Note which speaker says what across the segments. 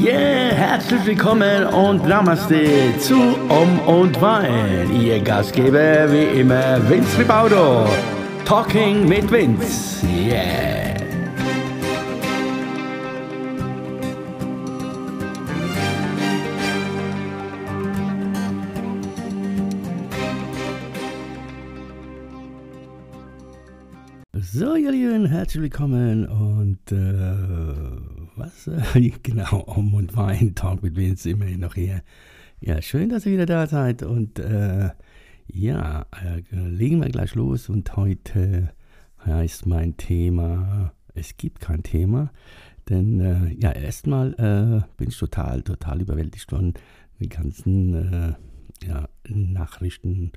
Speaker 1: Yeah, herzlich willkommen und Namaste zu Um und Wein. Ihr Gastgeber wie immer Vince Ribaudo. Talking mit Vince. Yeah. So, ihr Lieben, herzlich willkommen und äh, was? Äh, genau, Um und Wein, Talk mit Vince, immerhin noch hier. Ja, schön, dass ihr wieder da seid und äh, ja, äh, legen wir gleich los und heute heißt mein Thema, es gibt kein Thema, denn äh, ja, erstmal äh, bin ich total, total überwältigt von den ganzen äh, ja, Nachrichten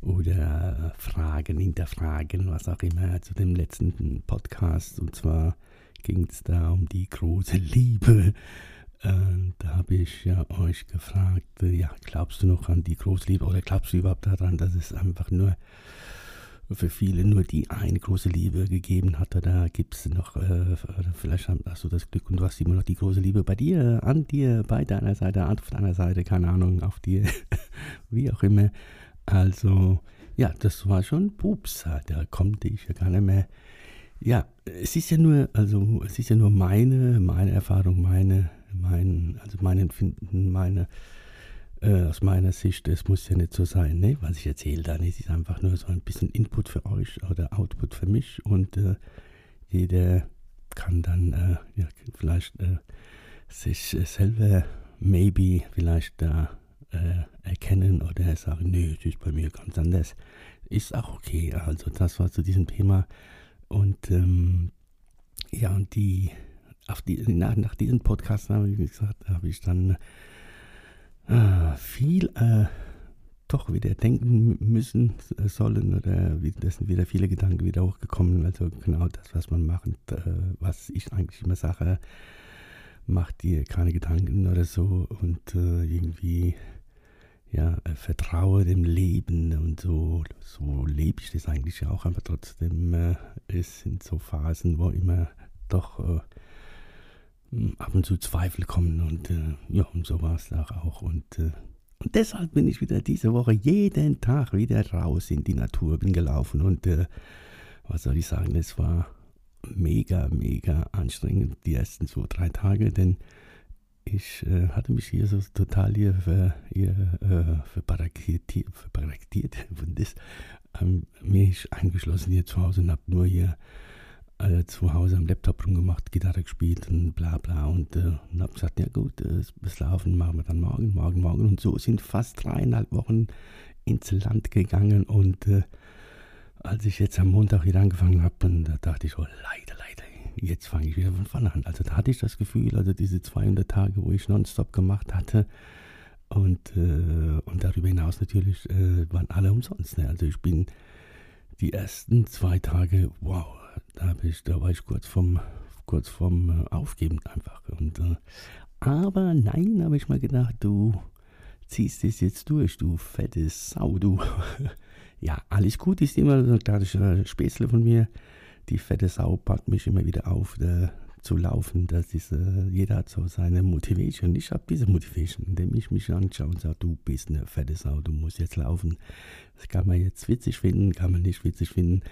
Speaker 1: oder Fragen, Hinterfragen, was auch immer zu dem letzten Podcast. Und zwar ging es da um die große Liebe. Äh, da habe ich ja euch gefragt, äh, ja, glaubst du noch an die große Liebe oder glaubst du überhaupt daran, dass es einfach nur für viele nur die eine große Liebe gegeben hat? Oder gibt es noch, äh, vielleicht hast du das Glück und du hast immer noch die große Liebe bei dir, an dir, bei deiner Seite, auf deiner Seite, keine Ahnung, auf dir, wie auch immer. Also, ja, das war schon Pups, da konnte ich ja gar nicht mehr. Ja, es ist ja nur, also es ist ja nur meine, meine Erfahrung, meine, mein, also mein Empfinden, meine, äh, aus meiner Sicht, es muss ja nicht so sein, ne, was ich erzähle dann. Es ist einfach nur so ein bisschen Input für euch oder Output für mich und äh, jeder kann dann äh, ja, vielleicht äh, sich selber maybe vielleicht da äh, erkennen oder sagen, nee, es ist bei mir ganz anders. Ist auch okay. Also das war zu diesem Thema. Und ähm, ja, und die, auf die nach, nach diesem Podcast habe ich gesagt, habe ich dann äh, viel äh, doch wieder denken müssen äh, sollen oder das sind wieder viele Gedanken wieder hochgekommen. Also genau das, was man macht, äh, was ich eigentlich immer sage, macht dir keine Gedanken oder so und äh, irgendwie ja, äh, vertraue dem Leben und so, so lebe ich das eigentlich auch, aber trotzdem, äh, es sind so Phasen, wo immer doch äh, ab und zu Zweifel kommen und äh, ja, und so war es auch. Und, äh, und deshalb bin ich wieder diese Woche jeden Tag wieder raus in die Natur, bin gelaufen und äh, was soll ich sagen, es war mega, mega anstrengend die ersten zwei, drei Tage, denn ich äh, hatte mich hier so total hier, ver, hier äh, verbarrikadiert, verbarrikadiert mich eingeschlossen hier zu Hause und habe nur hier äh, zu Hause am Laptop rumgemacht, Gitarre gespielt und bla bla und, äh, und habe gesagt, ja gut, äh, das Laufen machen wir dann morgen, morgen, morgen und so sind fast dreieinhalb Wochen ins Land gegangen und äh, als ich jetzt am Montag wieder angefangen habe, da dachte ich, oh leider, jetzt fange ich wieder von vorne an. Also da hatte ich das Gefühl, also diese 200 Tage, wo ich nonstop gemacht hatte und, äh, und darüber hinaus natürlich äh, waren alle umsonst. Ne? Also ich bin die ersten zwei Tage, wow, da, ich, da war ich kurz vom, kurz vom äh, Aufgeben einfach. Und, äh, aber nein, habe ich mal gedacht, du ziehst es jetzt durch, du fette Sau, du. ja, alles gut ist immer so ein kleines Späßle von mir die fette Sau packt mich immer wieder auf, äh, zu laufen. Das ist, äh, jeder hat so seine Motivation. Ich habe diese Motivation, indem ich mich anschaue und sage, du bist eine fette Sau, du musst jetzt laufen. Das kann man jetzt witzig finden, kann man nicht witzig finden.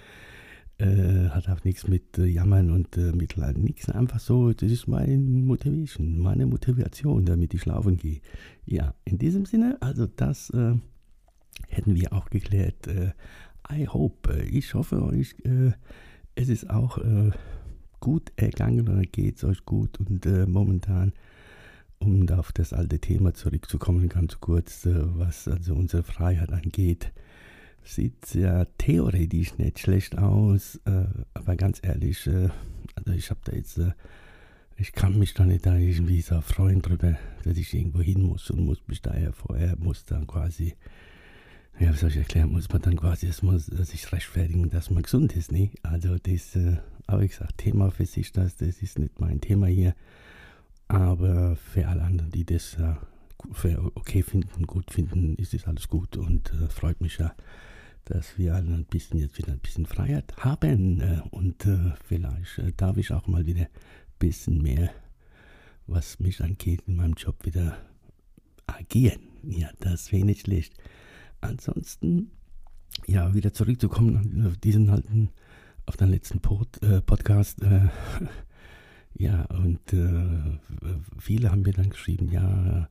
Speaker 1: Äh, hat auch nichts mit äh, Jammern und äh, Mitleid, nichts. Einfach so, das ist meine Motivation, meine Motivation, damit ich laufen gehe. Ja, in diesem Sinne, also das äh, hätten wir auch geklärt. Äh, I hope, äh, ich hoffe, euch es ist auch äh, gut ergangen oder geht es euch gut? Und äh, momentan, um auf das alte Thema zurückzukommen, ganz kurz, äh, was also unsere Freiheit angeht, sieht es ja theoretisch nicht schlecht aus, äh, aber ganz ehrlich, äh, also ich habe da jetzt, äh, ich kann mich da nicht da irgendwie so freuen drüber, dass ich irgendwo hin muss und muss mich daher vorher, muss dann quasi ja, wie soll ich erklären, muss man dann quasi erstmal sich rechtfertigen, dass man gesund ist, ne? Also das, äh, aber ich gesagt, Thema für sich, das, das ist nicht mein Thema hier. Aber für alle anderen, die das äh, okay finden, gut finden, ist es alles gut und äh, freut mich ja, dass wir alle ein bisschen jetzt wieder ein bisschen Freiheit haben. Äh, und äh, vielleicht äh, darf ich auch mal wieder ein bisschen mehr was mich angeht, in meinem Job wieder agieren. Ja, das nicht schlecht. Ansonsten, ja, wieder zurückzukommen auf diesen alten, auf den letzten Pod, äh, Podcast. Äh, ja, und äh, viele haben mir dann geschrieben, ja,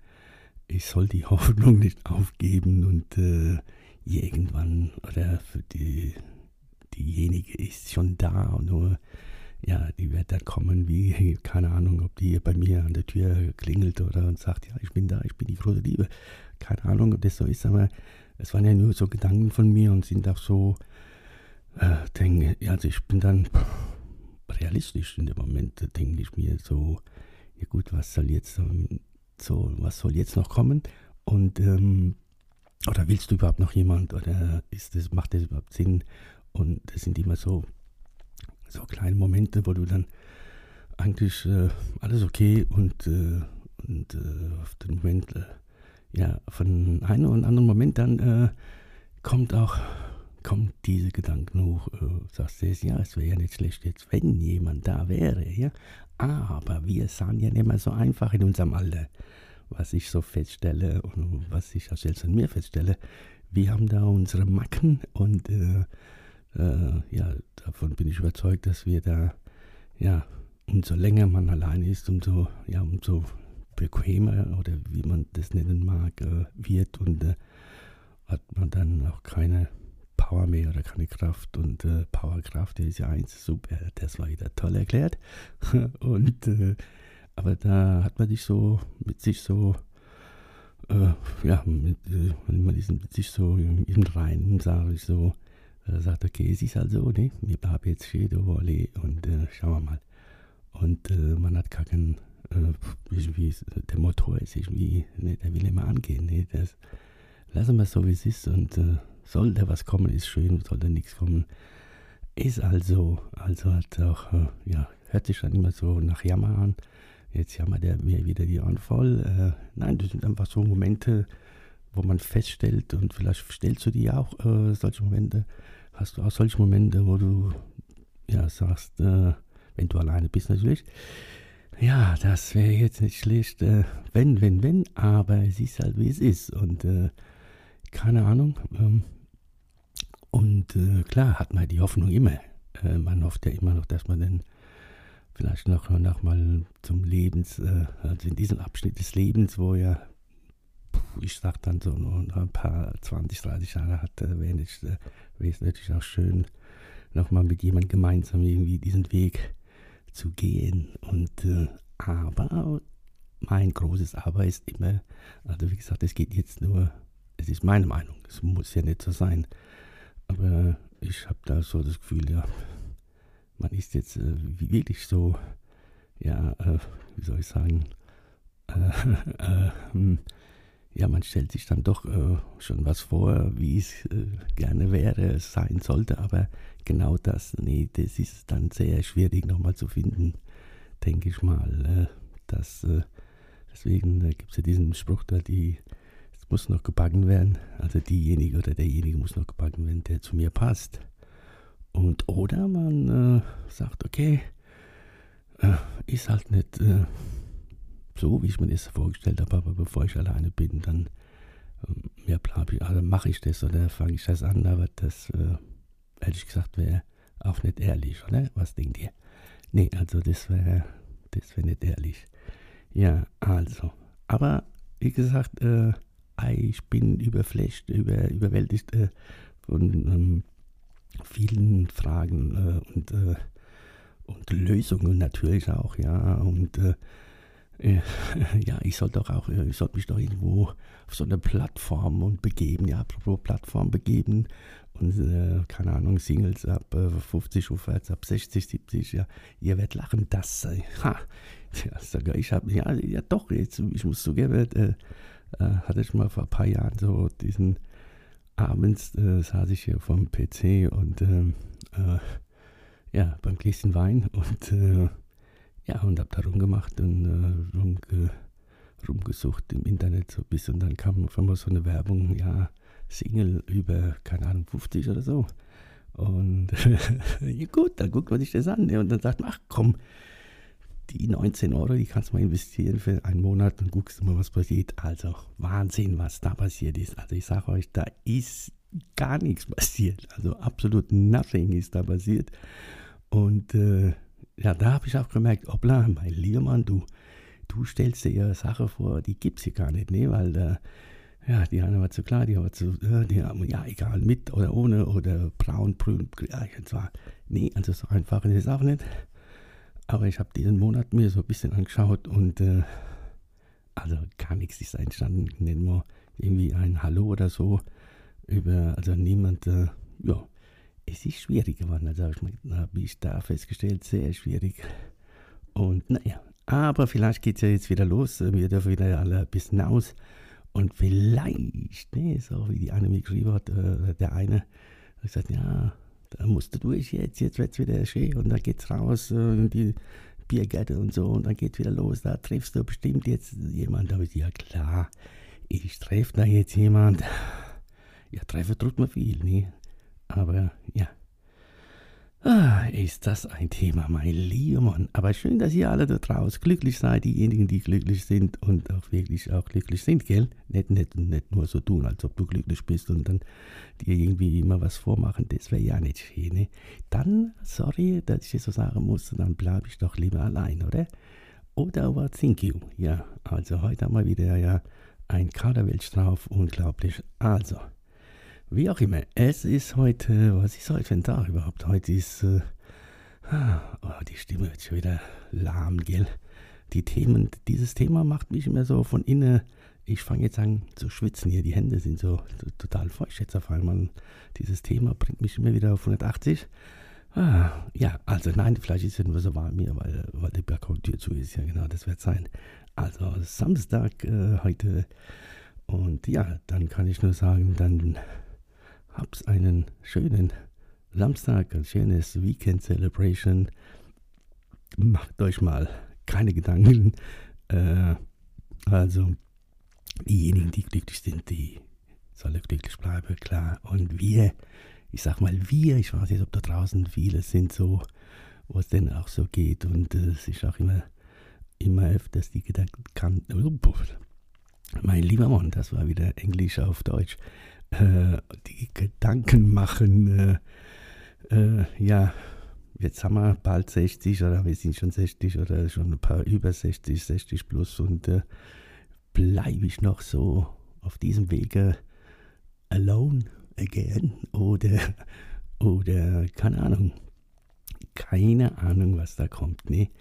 Speaker 1: ich soll die Hoffnung nicht aufgeben und äh, irgendwann oder für die diejenige ist schon da und nur ja, die wird dann kommen, wie, keine Ahnung, ob die bei mir an der Tür klingelt oder und sagt, ja, ich bin da, ich bin die große Liebe. Keine Ahnung, ob das so ist, aber es waren ja nur so Gedanken von mir und sind auch so, äh, denke, also ich bin dann realistisch in dem Moment, denke ich mir so, ja gut, was soll jetzt so, was soll jetzt noch kommen? Und ähm, oder willst du überhaupt noch jemand oder ist das, macht das überhaupt Sinn? Und das sind immer so so kleine Momente, wo du dann eigentlich äh, alles okay und, äh, und äh, auf den Moment, äh, ja, von einem und anderen Moment dann äh, kommt auch, kommt diese Gedanken hoch, äh, sagst du, ja, es wäre ja nicht schlecht jetzt, wenn jemand da wäre, ja, aber wir sind ja nicht mehr so einfach in unserem Alter, was ich so feststelle und was ich auch selbst an mir feststelle, wir haben da unsere Macken und äh, ja, davon bin ich überzeugt, dass wir da, ja, umso länger man allein ist, umso, ja, umso bequemer oder wie man das nennen mag, äh, wird und äh, hat man dann auch keine Power mehr oder keine Kraft und äh, Powerkraft ist ja eins, super, das war wieder toll erklärt und äh, aber da hat man sich so mit sich so äh, ja, mit, äh, man ist mit sich so im, im Reinen, sage ich so, er sagt, okay, es ist halt so, ne? Wir haben jetzt Schäde, Wolle und äh, schauen wir mal. Und äh, man hat gar keinen, äh, irgendwie, der Motor ist irgendwie, ne, der will immer angehen. Ne? Das, lassen wir es so, wie es ist und äh, soll was kommen, ist schön, soll da nichts kommen, ist also, also hat auch, äh, ja, hört sich dann immer so nach Jammer an. Jetzt jammert er mir wieder die Ohren voll. Äh, nein, das sind einfach so Momente, wo man feststellt, und vielleicht stellst du die auch, äh, solche Momente, hast du auch solche Momente, wo du ja sagst, äh, wenn du alleine bist natürlich, ja, das wäre jetzt nicht schlecht, äh, wenn, wenn, wenn, aber es ist halt wie es ist und äh, keine Ahnung. Ähm, und äh, klar hat man die Hoffnung immer. Äh, man hofft ja immer noch, dass man dann vielleicht noch, noch mal zum Lebens, also in diesem Abschnitt des Lebens, wo ja ich sag dann so noch ein paar 20, 30 Jahre hat, wäre es natürlich auch schön, nochmal mit jemandem gemeinsam irgendwie diesen Weg zu gehen. Und äh, aber mein großes Aber ist immer, also wie gesagt, es geht jetzt nur, es ist meine Meinung, es muss ja nicht so sein. Aber ich habe da so das Gefühl, ja, man ist jetzt äh, wirklich so, ja, äh, wie soll ich sagen, äh, äh, hm, ja, man stellt sich dann doch äh, schon was vor, wie es äh, gerne wäre, sein sollte, aber genau das, nee, das ist dann sehr schwierig nochmal zu finden, denke ich mal. Äh, das, äh, deswegen äh, gibt es ja diesen Spruch da, die, es muss noch gebacken werden, also diejenige oder derjenige muss noch gebacken werden, der zu mir passt. Und oder man äh, sagt, okay, ist halt nicht so, wie ich mir das vorgestellt habe, aber bevor ich alleine bin, dann ähm, ja, also mache ich das oder fange ich das an, aber das, äh, ehrlich gesagt, wäre auch nicht ehrlich, oder? Was denkt ihr? Nee, also das wäre das wär nicht ehrlich. Ja, also. Aber wie gesagt, äh, ich bin überflasht, über, überwältigt äh, von ähm, vielen Fragen äh, und, äh, und Lösungen natürlich auch, ja. Und äh, ja, ich sollte doch auch, äh, ich sollte mich doch irgendwo auf so eine Plattform und begeben, ja, apropos Plattform begeben und äh, keine Ahnung, Singles ab äh, 50 aufwärts, ab 60, 70, ja, ihr werdet lachen, das, äh, ha, ja, sogar ich habe, ja, ja doch, jetzt, ich muss zugeben, äh, äh, hatte ich mal vor ein paar Jahren so diesen, abends äh, saß ich hier vom PC und ähm, ja, beim Gläschen Wein und ja, und hab da rumgemacht und äh, rumge, rumgesucht im Internet so ein bisschen. Und dann kam auf einmal so eine Werbung, ja, Single über, keine Ahnung, 50 oder so. Und ja gut, dann guckt man sich das an. Und dann sagt man, ach komm, die 19 Euro, die kannst du mal investieren für einen Monat und guckst du mal, was passiert. Also Wahnsinn, was da passiert ist. Also ich sage euch, da ist gar nichts passiert. Also absolut nothing ist da passiert. Und äh, ja, da habe ich auch gemerkt, obla, mein lieber Mann, du, du stellst dir ja Sachen vor, die gibt es hier gar nicht, ne? Weil äh, ja, die eine war zu klar, die war zu, äh, die haben, ja, egal, mit oder ohne oder braun, grün, ja, und zwar, nee, also so einfach ist es auch nicht. Aber ich habe diesen Monat mir so ein bisschen angeschaut und äh, also gar nichts ist entstanden. Nennen wir irgendwie ein Hallo oder so über, also niemand, äh, ja, es ist schwierig geworden. Also habe ich da festgestellt, sehr schwierig. Und naja, aber vielleicht geht es ja jetzt wieder los. Wir dürfen wieder alle ein bisschen aus. Und vielleicht, ne, so wie die eine mir geschrieben hat, äh, der eine, hat gesagt, ja, da musst du durch jetzt, jetzt wird es wieder schön und dann geht's raus äh, in die Biergärte und so und dann geht wieder los, da triffst du bestimmt jetzt jemand. Da habe ich ja klar, ich treffe da jetzt jemand. Ja, treffen tut man viel, ne? Aber ja, Ah, ist das ein Thema, mein lieber Mann. Aber schön, dass ihr alle da draußen glücklich seid, diejenigen, die glücklich sind und auch wirklich auch glücklich sind, gell? Nicht, nicht, nicht nur so tun, als ob du glücklich bist und dann dir irgendwie immer was vormachen, das wäre ja nicht schön, ne? Dann, sorry, dass ich es so sagen muss, dann bleibe ich doch lieber allein, oder? Oder aber thank you. Ja, also heute haben wir wieder ja ein Kaderwelsch drauf, unglaublich. Also, wie auch immer, es ist heute, was ist heute für ein Tag überhaupt? Heute ist, äh, oh, die Stimme wird schon wieder lahm, gell? Die Themen, dieses Thema macht mich immer so von innen, ich fange jetzt an zu schwitzen hier, die Hände sind so total feucht jetzt auf einmal. Dieses Thema bringt mich immer wieder auf 180. Ah, ja, also nein, vielleicht ist es nur so warm hier, weil, weil die Balkontür zu ist. Ja, genau, das wird sein. Also Samstag äh, heute. Und ja, dann kann ich nur sagen, dann Hab's einen schönen Samstag, ein schönes Weekend Celebration. Macht euch mal keine Gedanken. Äh, also, diejenigen, die glücklich sind, die sollen glücklich bleiben, klar. Und wir, ich sag mal wir, ich weiß nicht, ob da draußen viele sind so, wo es denn auch so geht. Und äh, es ist auch immer, immer öfters die Gedanken kann. Mein lieber Mann, das war wieder Englisch auf Deutsch äh, die Gedanken machen, äh, äh, ja, jetzt haben wir bald 60 oder wir sind schon 60 oder schon ein paar über 60, 60 plus und äh, bleibe ich noch so auf diesem Wege alone again oder, oder keine Ahnung, keine Ahnung, was da kommt. Nee.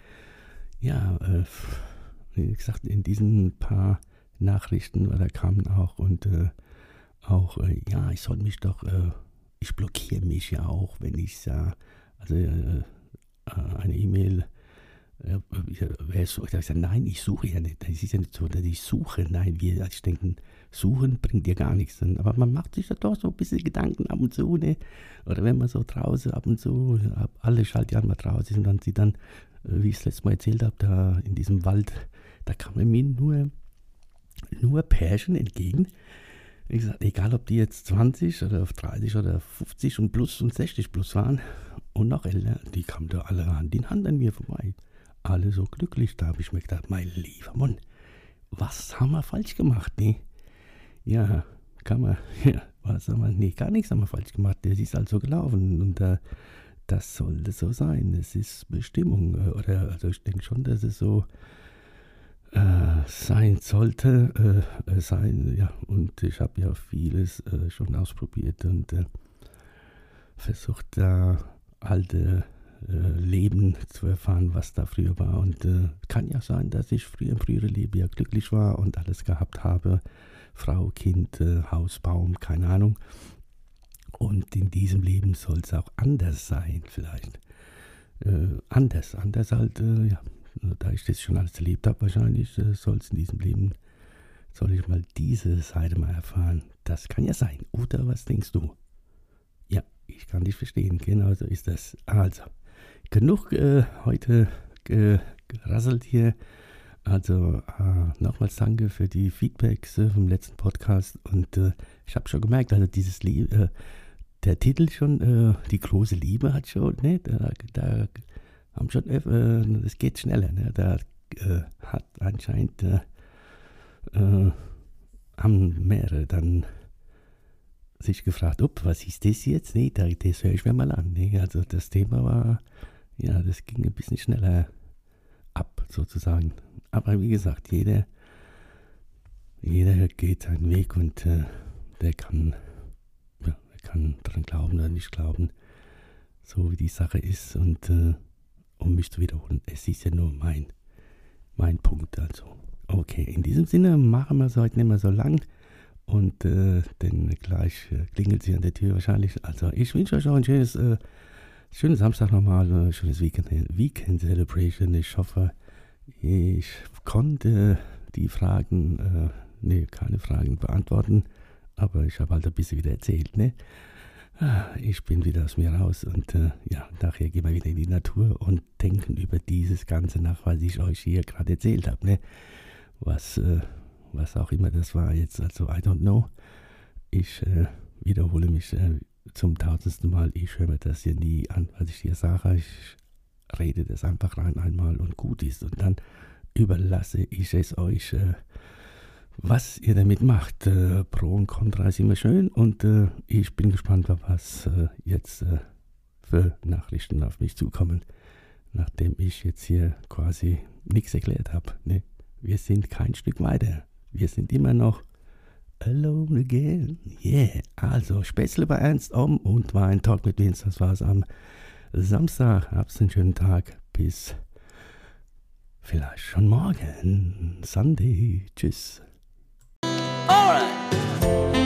Speaker 1: Ja, äh, wie gesagt, in diesen paar Nachrichten, da kamen auch und äh, auch, äh, ja, ich soll mich doch, äh, ich blockiere mich ja auch, wenn ich sage, also äh, äh, eine E-Mail, äh, wer so, ich sage, nein, ich suche ja nicht, das ist ja nicht so, dass ich suche, nein, wir, also ich denke, suchen bringt dir gar nichts, aber man macht sich ja doch so ein bisschen Gedanken ab und zu, ne? oder wenn man so draußen ab und zu, alle Schaltjahren mal draußen und dann sieht dann, äh, wie ich es letztes Mal erzählt habe, da in diesem Wald, da kam mir nur, nur Pärchen entgegen, wie gesagt, egal ob die jetzt 20 oder 30 oder 50 und plus und 60 plus waren und noch älter, die kamen da alle Hand in Hand an mir vorbei. Alle so glücklich. Da habe ich mir gedacht, mein lieber Mann, was haben wir falsch gemacht, ne? Ja, kann man, ja, was haben wir, nee, gar nichts haben wir falsch gemacht. Das ist also gelaufen und äh, das sollte so sein. Es ist Bestimmung. Äh, oder, also ich denke schon, dass es so äh, sein sollte, äh, sein, ja, und ich habe ja vieles äh, schon ausprobiert und äh, versucht da alte äh, Leben zu erfahren, was da früher war. Und äh, kann ja sein, dass ich früher im früheren Leben ja glücklich war und alles gehabt habe. Frau, Kind, Haus, Baum, keine Ahnung. Und in diesem Leben soll es auch anders sein, vielleicht. anders, anders halt, ja, da ich das schon alles erlebt habe, wahrscheinlich äh, soll es in diesem Leben, soll ich mal diese Seite mal erfahren. Das kann ja sein. Oder was denkst du? Ja, ich kann dich verstehen. Genau so ist das. Also, genug äh, heute gerasselt hier. Also äh, nochmals danke für die Feedbacks äh, vom letzten Podcast. Und äh, ich habe schon gemerkt, also dieses Lie äh, der Titel schon, äh, die große Liebe hat schon, ne, da, da haben schon, äh, es geht schneller. Ne? Da äh, hat anscheinend, äh, äh, haben mehrere dann sich gefragt, ob, was ist das jetzt? Nee, das höre ich mir mal an. Nee, also das Thema war, ja, das ging ein bisschen schneller ab, sozusagen. Aber wie gesagt, jeder, jeder geht seinen Weg und äh, der kann, ja, kann daran glauben oder nicht glauben, so wie die Sache ist. Und äh, um mich zu wiederholen, es ist ja nur mein, mein Punkt. Also, okay, in diesem Sinne machen wir es heute nicht mehr so lang. Und äh, denn gleich äh, klingelt sie an der Tür wahrscheinlich. Also ich wünsche euch auch ein schönes, äh, schönes Samstag nochmal, äh, schönes Weekend, Weekend Celebration. Ich hoffe, ich konnte die Fragen, äh, nee, keine Fragen beantworten, aber ich habe halt ein bisschen wieder erzählt, ne? Ah, ich bin wieder aus mir raus und äh, ja, nachher gehen wir wieder in die Natur und denken über dieses Ganze nach, was ich euch hier gerade erzählt habe, ne? Was, äh, was auch immer das war jetzt, also I don't know. Ich äh, wiederhole mich äh, zum tausendsten Mal, ich höre mir das hier nie an, was ich hier sage. Ich rede das einfach rein einmal und gut ist und dann überlasse ich es euch, äh, was ihr damit macht. Äh, Pro und Contra ist immer schön und äh, ich bin gespannt, was äh, jetzt äh, für Nachrichten auf mich zukommen, nachdem ich jetzt hier quasi nichts erklärt habe. Ne? Wir sind kein Stück weiter. Wir sind immer noch alone again. Yeah. Also, Spätzle bei Ernst um und war ein Talk mit Vince. Das war's am Samstag. Hab's einen schönen Tag. Bis vielleicht schon morgen. Sunday. Tschüss. Alright.